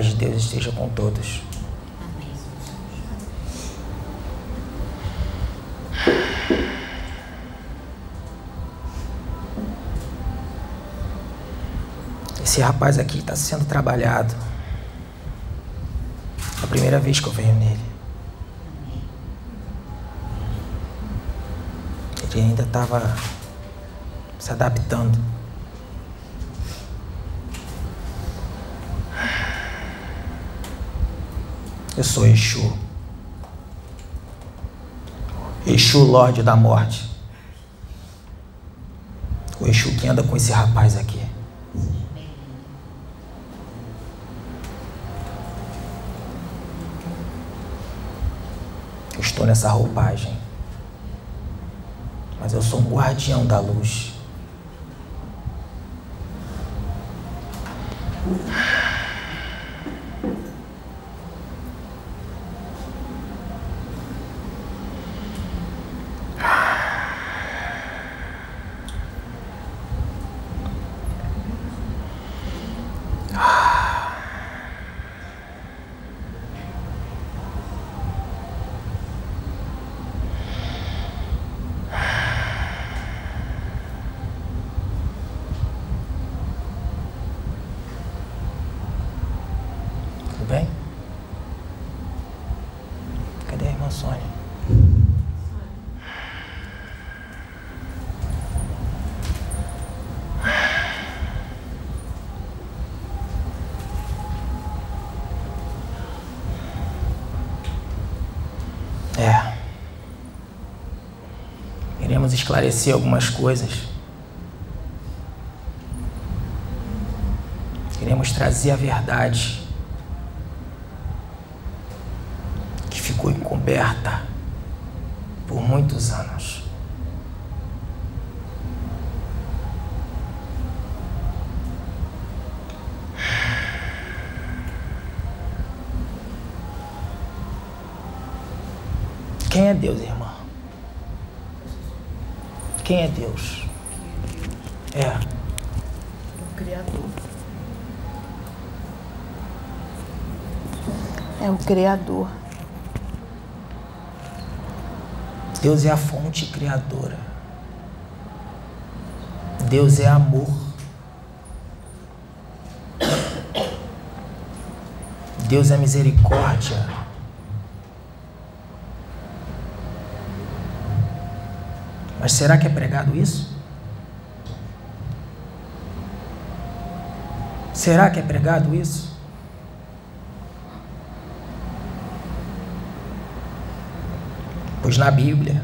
paz de Deus esteja com todos. Esse rapaz aqui está sendo trabalhado. É a primeira vez que eu venho nele. Ele ainda estava se adaptando. Eu sou Exu. Exu, Lorde da Morte. O Exu que anda com esse rapaz aqui. Eu estou nessa roupagem. Mas eu sou um guardião da luz. Tudo bem? Cadê a irmã Sônia? É. Iremos esclarecer algumas coisas. Iremos trazer a verdade que ficou encoberta por muitos anos. Quem é Deus, irmã? Quem é Deus? É. O Criador. É o Criador. Deus é a fonte criadora. Deus é amor. Deus é misericórdia. Mas será que é pregado isso? Será que é pregado isso? Pois na Bíblia,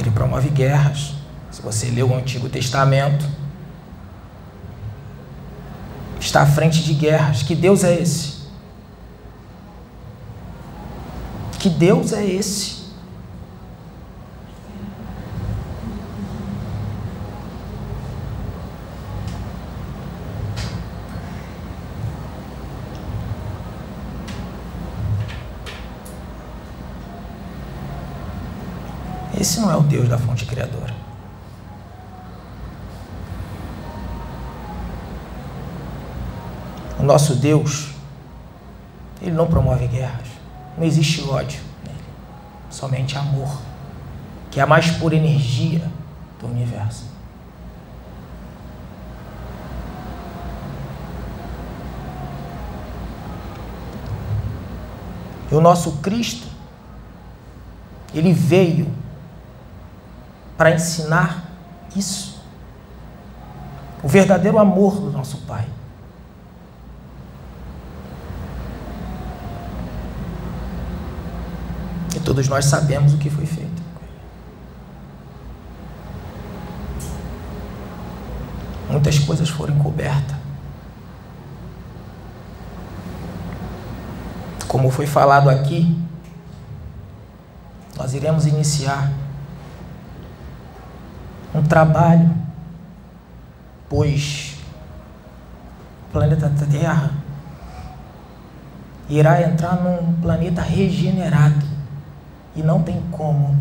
ele promove guerras. Se você lê o Antigo Testamento, está à frente de guerras. Que Deus é esse? Que Deus é esse? Esse não é o Deus da fonte criadora. O nosso Deus, ele não promove guerras. Não existe ódio nele. Somente amor, que é a mais pura energia do universo. E o nosso Cristo, ele veio para ensinar isso. O verdadeiro amor do nosso Pai. E todos nós sabemos o que foi feito. muitas coisas foram encobertas. Como foi falado aqui, nós iremos iniciar um trabalho, pois o planeta Terra irá entrar num planeta regenerado. E não tem como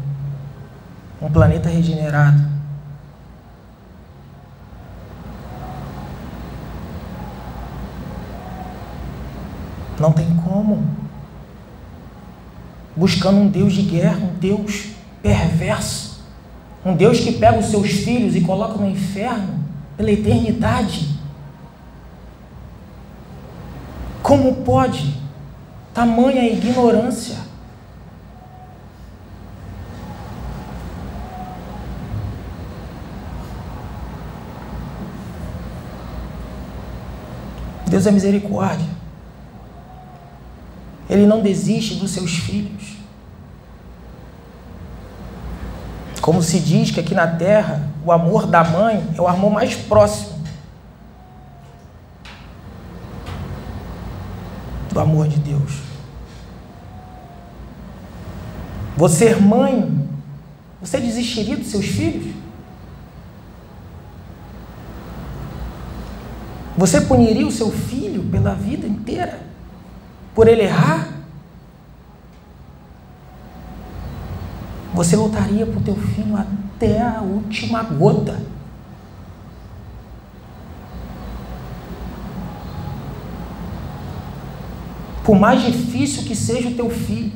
um planeta regenerado não tem como buscando um Deus de guerra, um Deus perverso, um Deus que pega os seus filhos e coloca no inferno pela eternidade. Como pode tamanha ignorância? Deus é misericórdia. Ele não desiste dos seus filhos. Como se diz que aqui na terra o amor da mãe é o amor mais próximo do amor de Deus. Você, mãe, você desistiria dos seus filhos? Você puniria o seu filho pela vida inteira? Por ele errar? Você lutaria por teu filho até a última gota. Por mais difícil que seja o teu filho.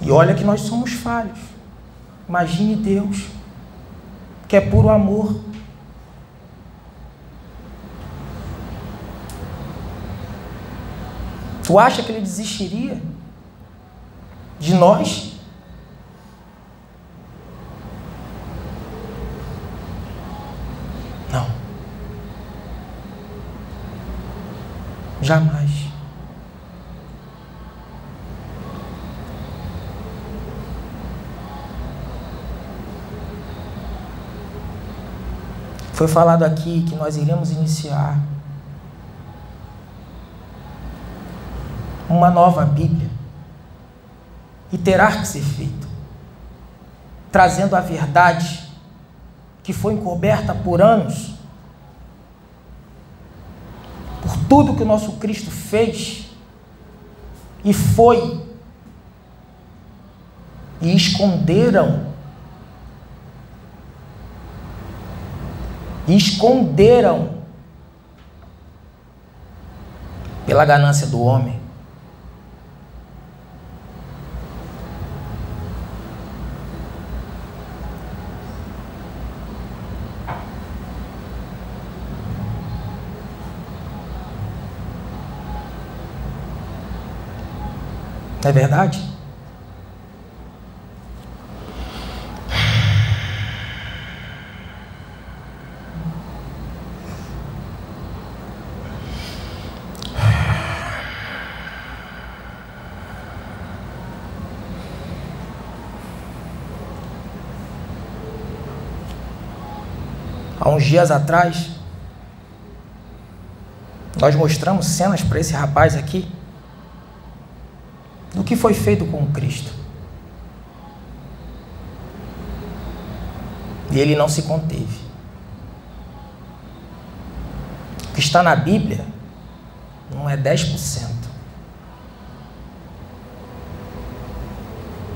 E olha que nós somos falhos. Imagine Deus, que é puro amor. Tu acha que ele desistiria de nós? Não. Jamais. Foi falado aqui que nós iremos iniciar uma nova Bíblia. E terá que ser feito, trazendo a verdade que foi encoberta por anos, por tudo que o nosso Cristo fez e foi, e esconderam, e esconderam pela ganância do homem. Não é verdade? Há uns dias atrás, nós mostramos cenas para esse rapaz aqui que foi feito com Cristo. E ele não se conteve. O que está na Bíblia não é 10%.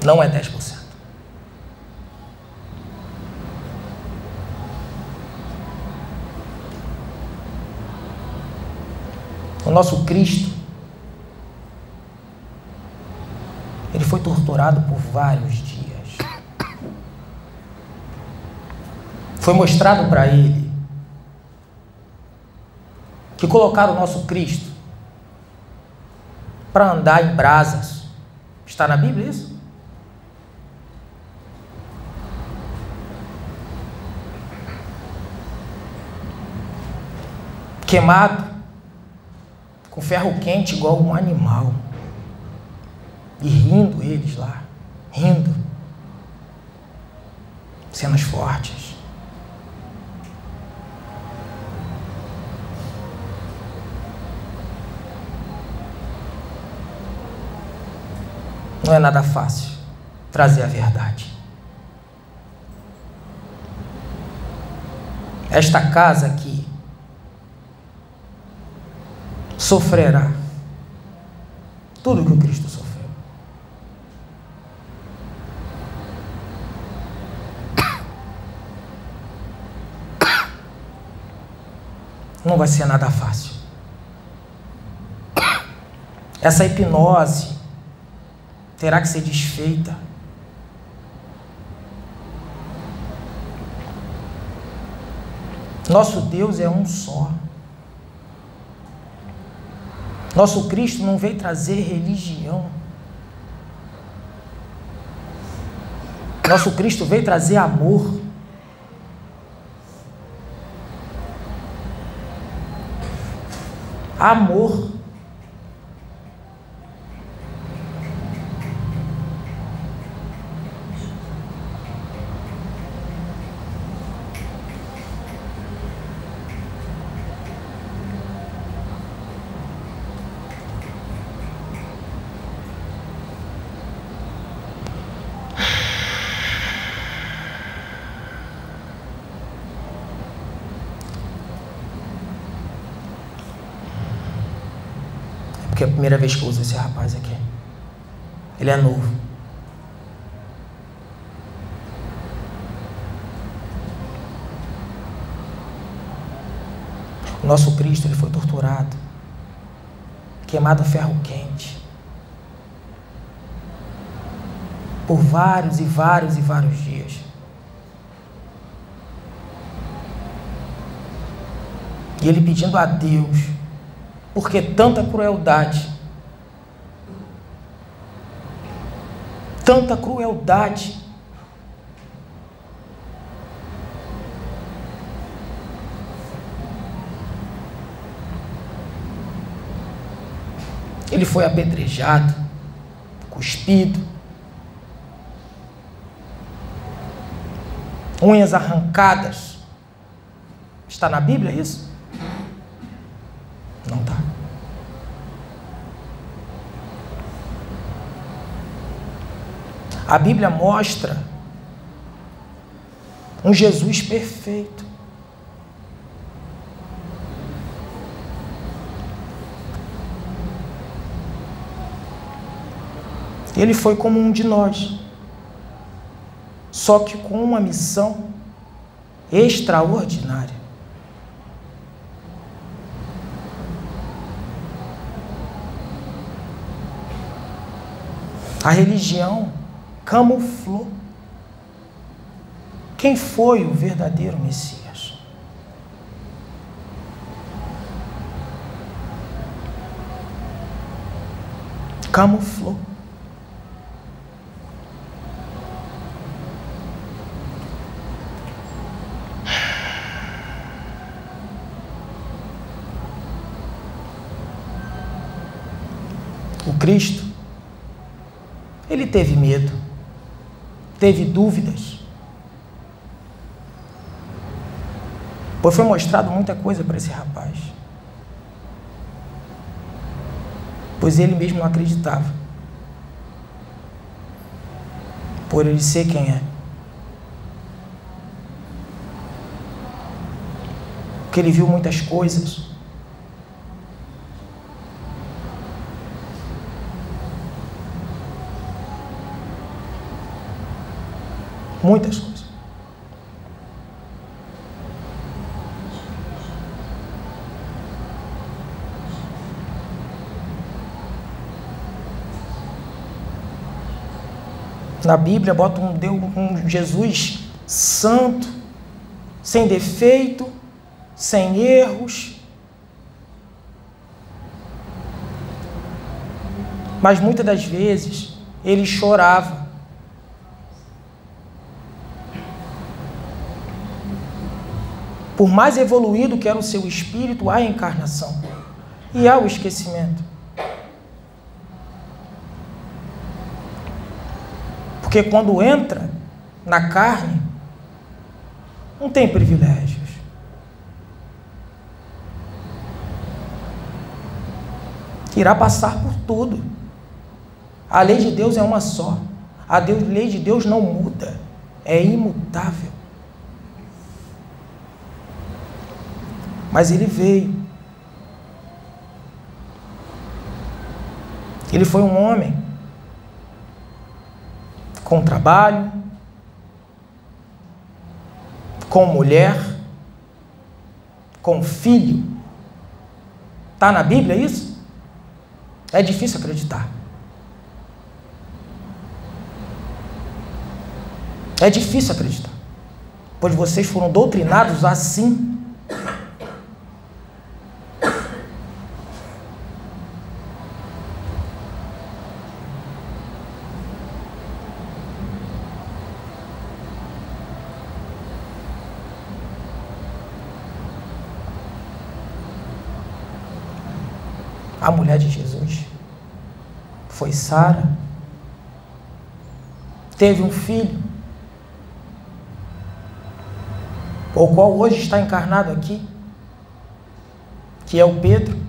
Não é 10%. O nosso Cristo Ele foi torturado por vários dias. Foi mostrado para ele que colocaram o nosso Cristo para andar em brasas. Está na Bíblia isso? Queimado, com ferro quente, igual um animal. E rindo eles lá, rindo. Cenas fortes. Não é nada fácil trazer a verdade. Esta casa aqui sofrerá tudo que o Cristo Não vai ser nada fácil. Essa hipnose terá que ser desfeita. Nosso Deus é um só. Nosso Cristo não veio trazer religião. Nosso Cristo veio trazer amor. Amor. É a primeira vez que eu uso esse rapaz aqui. Ele é novo. O nosso Cristo ele foi torturado, queimado a ferro quente, por vários e vários e vários dias. E ele pedindo a Deus, porque tanta crueldade, tanta crueldade. Ele foi apedrejado, cuspido, unhas arrancadas. Está na Bíblia isso? Não está. A Bíblia mostra um Jesus perfeito. Ele foi como um de nós, só que com uma missão extraordinária. A religião camuflou quem foi o verdadeiro Messias. Camuflou. O Cristo ele teve medo, teve dúvidas. Pois foi mostrado muita coisa para esse rapaz. Pois ele mesmo não acreditava. Por ele ser quem é. Porque ele viu muitas coisas. Muitas coisas. Na Bíblia bota um Deus, um Jesus santo, sem defeito, sem erros. Mas muitas das vezes ele chorava. Por mais evoluído que era o seu espírito, há encarnação e há o esquecimento. Porque quando entra na carne, não tem privilégios. Irá passar por tudo. A lei de Deus é uma só. A lei de Deus não muda, é imutável. Mas ele veio. Ele foi um homem com trabalho, com mulher, com filho. Está na Bíblia isso? É difícil acreditar. É difícil acreditar. Pois vocês foram doutrinados assim. A mulher de Jesus foi Sara. Teve um filho. o qual hoje está encarnado aqui, que é o Pedro.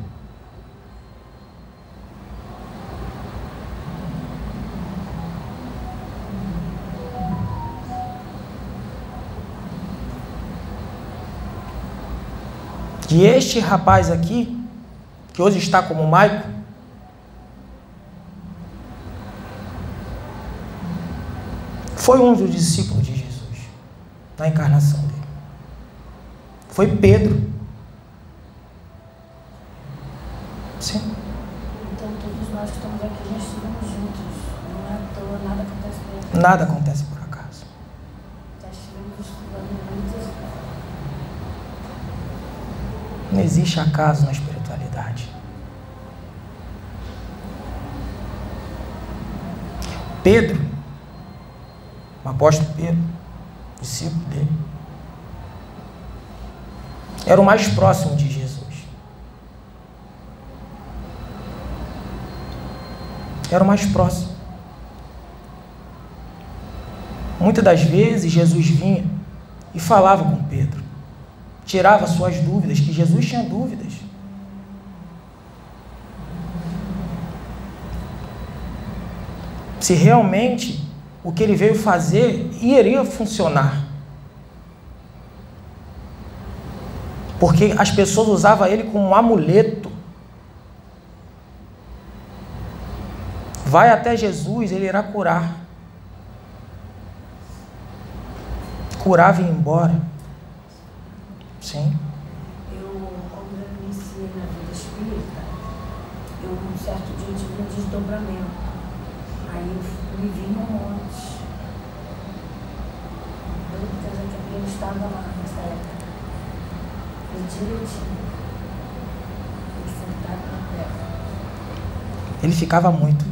E este rapaz aqui, que hoje está como Maico, foi um dos discípulos de Jesus na encarnação dele foi Pedro. Sim. Então todos nós que estamos aqui, nós estivemos juntos. Não é à toa, nada acontece por acaso. Nada acontece por acaso. Já estivemos estudando muitas Não existe acaso na espiritualidade. Pedro, o apóstolo Pedro, discípulo dele, era o mais próximo de Jesus. Era o mais próximo. Muitas das vezes Jesus vinha e falava com Pedro, tirava suas dúvidas, que Jesus tinha dúvidas. Se realmente o que ele veio fazer iria funcionar. porque as pessoas usavam ele como um amuleto. Vai até Jesus, ele irá curar. Curava e ia embora. Sim. Eu, quando eu iniciei na vida espírita, eu um certo dia tive um desdobramento. Aí eu me vi num monte. Eu, eu estava lá nessa época direitinho. Ele na terra. Ele ficava muito.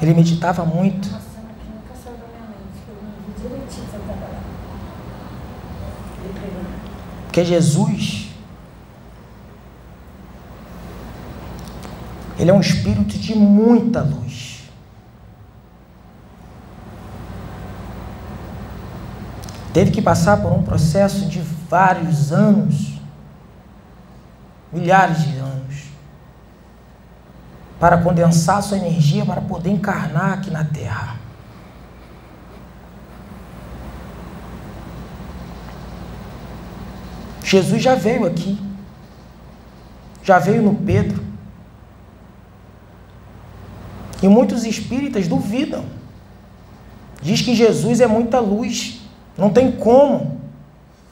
Ele meditava muito. Uma cena que nunca saiu da minha mente. Eu me vi direitinho sentado lá. Porque Jesus, ele é um espírito de muita luz. teve que passar por um processo de vários anos, milhares de anos, para condensar sua energia para poder encarnar aqui na Terra. Jesus já veio aqui, já veio no Pedro. E muitos espíritas duvidam. Diz que Jesus é muita luz. Não tem como.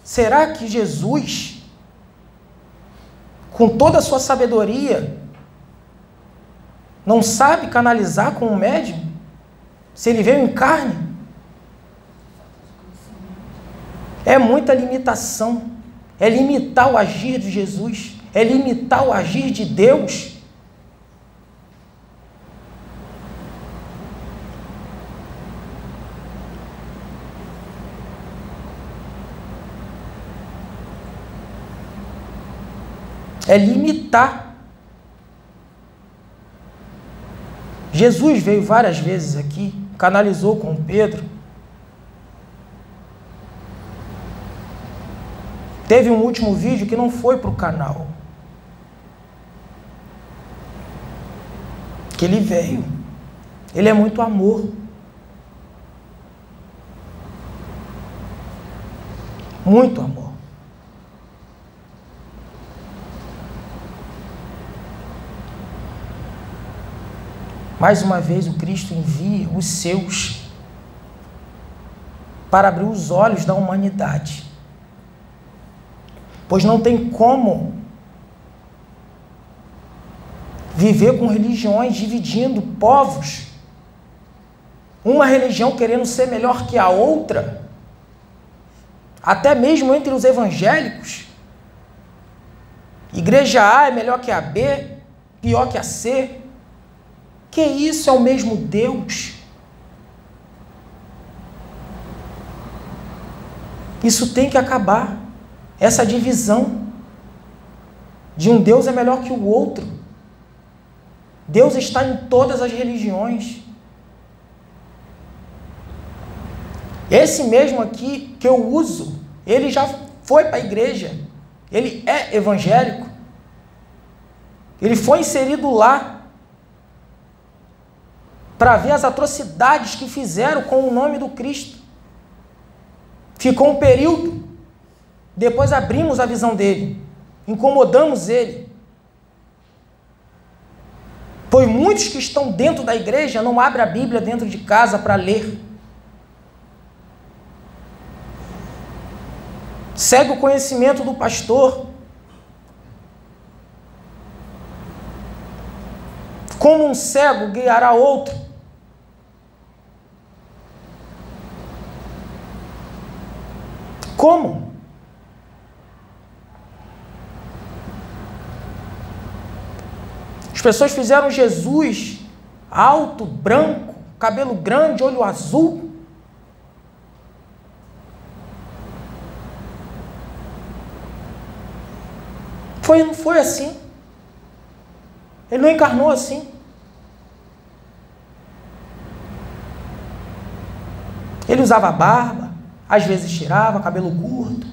Será que Jesus, com toda a sua sabedoria, não sabe canalizar com o médium? Se ele veio em carne? É muita limitação. É limitar o agir de Jesus. É limitar o agir de Deus. É limitar. Jesus veio várias vezes aqui, canalizou com Pedro. Teve um último vídeo que não foi para o canal. Porque ele veio. Ele é muito amor. Muito amor. Mais uma vez, o Cristo envia os seus para abrir os olhos da humanidade. Pois não tem como viver com religiões dividindo povos, uma religião querendo ser melhor que a outra, até mesmo entre os evangélicos. Igreja A é melhor que a B, pior que a C. Que isso é o mesmo Deus? Isso tem que acabar. Essa divisão de um Deus é melhor que o outro. Deus está em todas as religiões. Esse mesmo aqui que eu uso, ele já foi para a igreja. Ele é evangélico. Ele foi inserido lá para ver as atrocidades que fizeram com o nome do Cristo. Ficou um período, depois abrimos a visão dele, incomodamos ele. Pois muitos que estão dentro da igreja não abrem a Bíblia dentro de casa para ler. Segue o conhecimento do pastor. Como um cego guiará outro. Como? As pessoas fizeram Jesus alto, branco, cabelo grande, olho azul. Foi, não foi assim. Ele não encarnou assim. Ele usava barba, às vezes tirava, cabelo curto,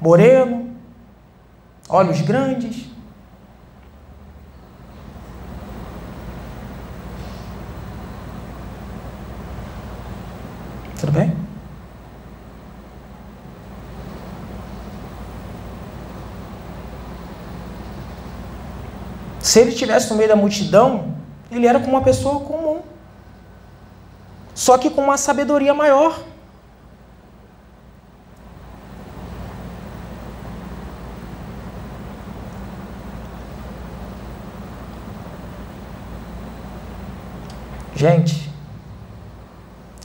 moreno, olhos grandes. Tudo bem? Se ele estivesse no meio da multidão, ele era como uma pessoa comum. Só que com uma sabedoria maior. Gente,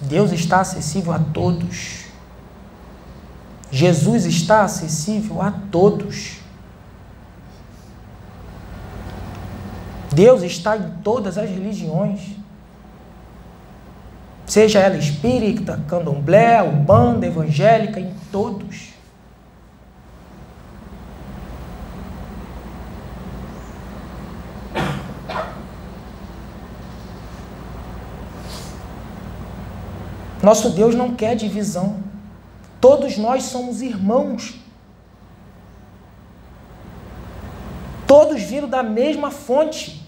Deus está acessível a todos. Jesus está acessível a todos. Deus está em todas as religiões. Seja ela espírita, candomblé, umbanda, evangélica, em todos. Nosso Deus não quer divisão. Todos nós somos irmãos. Todos viram da mesma fonte.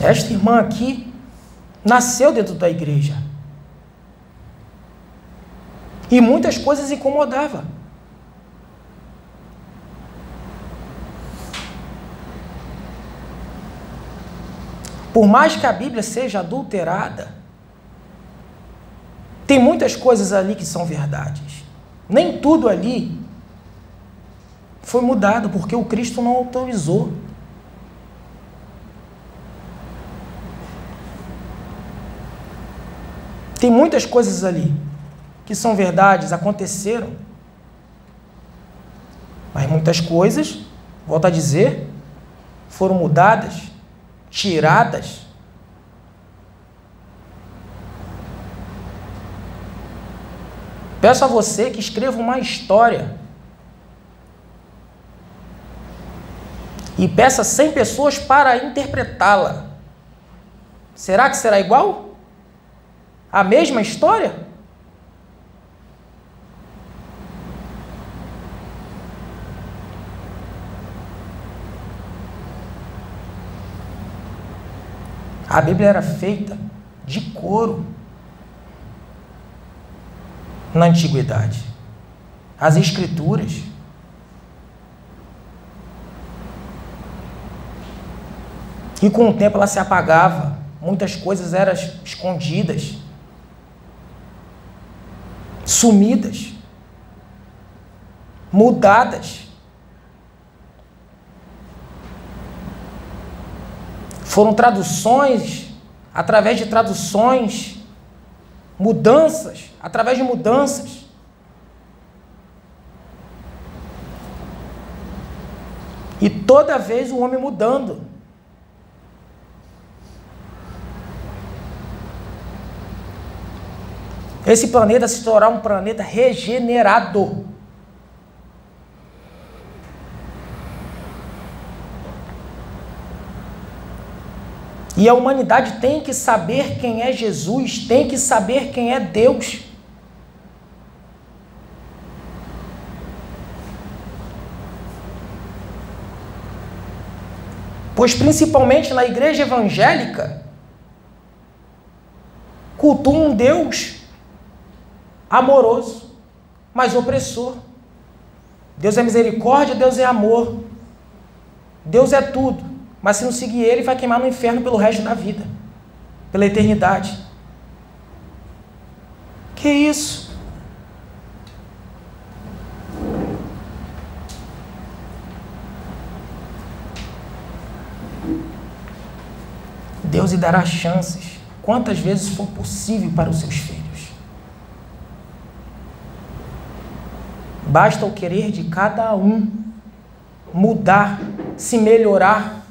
Esta irmã aqui nasceu dentro da igreja. E muitas coisas incomodava. Por mais que a Bíblia seja adulterada, tem muitas coisas ali que são verdades. Nem tudo ali foi mudado porque o Cristo não autorizou. Tem muitas coisas ali que são verdades, aconteceram. Mas muitas coisas, volto a dizer, foram mudadas, tiradas. Peço a você que escreva uma história e peça 100 pessoas para interpretá-la. Será que será igual? A mesma história? A Bíblia era feita de couro na antiguidade. As escrituras. E com o tempo ela se apagava, muitas coisas eram escondidas, sumidas, mudadas. Foram traduções, através de traduções, mudanças, através de mudanças. E toda vez o homem mudando. Esse planeta se tornar um planeta regenerado. E a humanidade tem que saber quem é Jesus, tem que saber quem é Deus. Pois principalmente na igreja evangélica, cultuam um Deus amoroso, mas opressor. Deus é misericórdia, Deus é amor. Deus é tudo. Mas se não seguir ele, vai queimar no inferno pelo resto da vida, pela eternidade. Que isso? Deus lhe dará chances, quantas vezes for possível para os seus filhos. Basta o querer de cada um mudar, se melhorar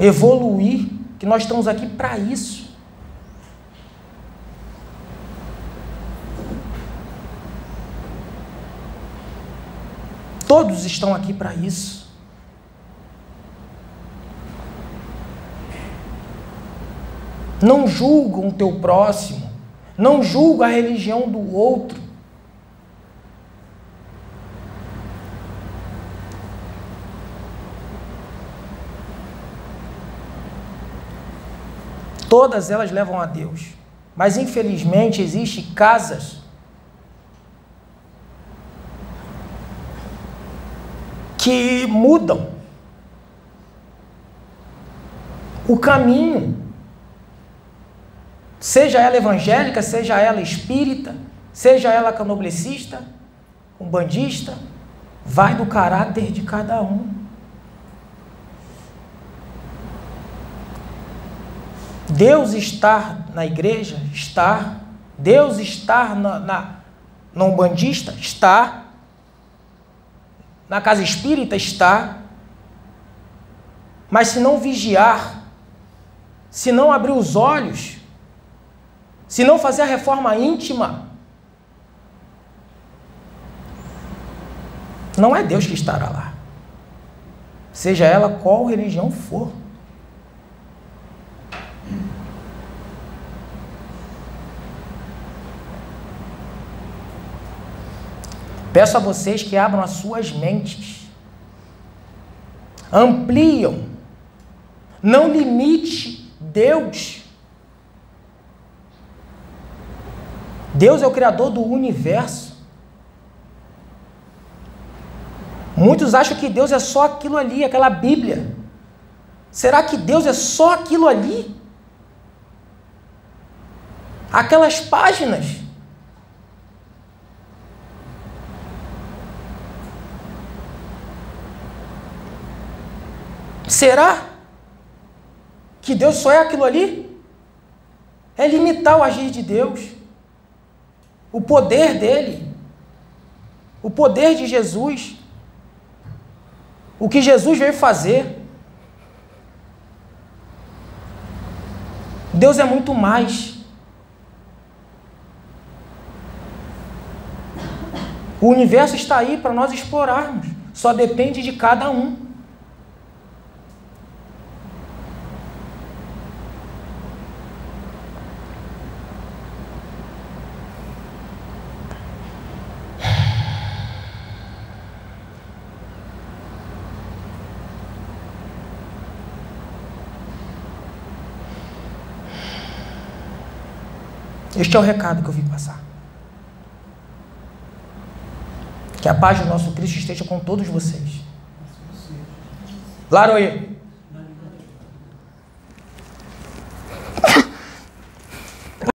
evoluir, que nós estamos aqui para isso. Todos estão aqui para isso. Não julgam o teu próximo, não julga a religião do outro. Todas elas levam a Deus. Mas infelizmente existem casas que mudam o caminho. Seja ela evangélica, seja ela espírita, seja ela canoblecista, umbandista, vai do caráter de cada um. Deus estar na igreja? Está. Deus estar na, na, Umbandista? Está. Na casa espírita? Está. Mas se não vigiar, se não abrir os olhos, se não fazer a reforma íntima, não é Deus que estará lá. Seja ela qual religião for. Peço a vocês que abram as suas mentes. Ampliam. Não limite Deus. Deus é o Criador do universo. Muitos acham que Deus é só aquilo ali, aquela Bíblia. Será que Deus é só aquilo ali? Aquelas páginas? Será que Deus só é aquilo ali? É limitar o agir de Deus, o poder dele, o poder de Jesus, o que Jesus veio fazer. Deus é muito mais. O universo está aí para nós explorarmos. Só depende de cada um. Este é o recado que eu vim passar. Que a paz do nosso Cristo esteja com todos vocês. Laroê.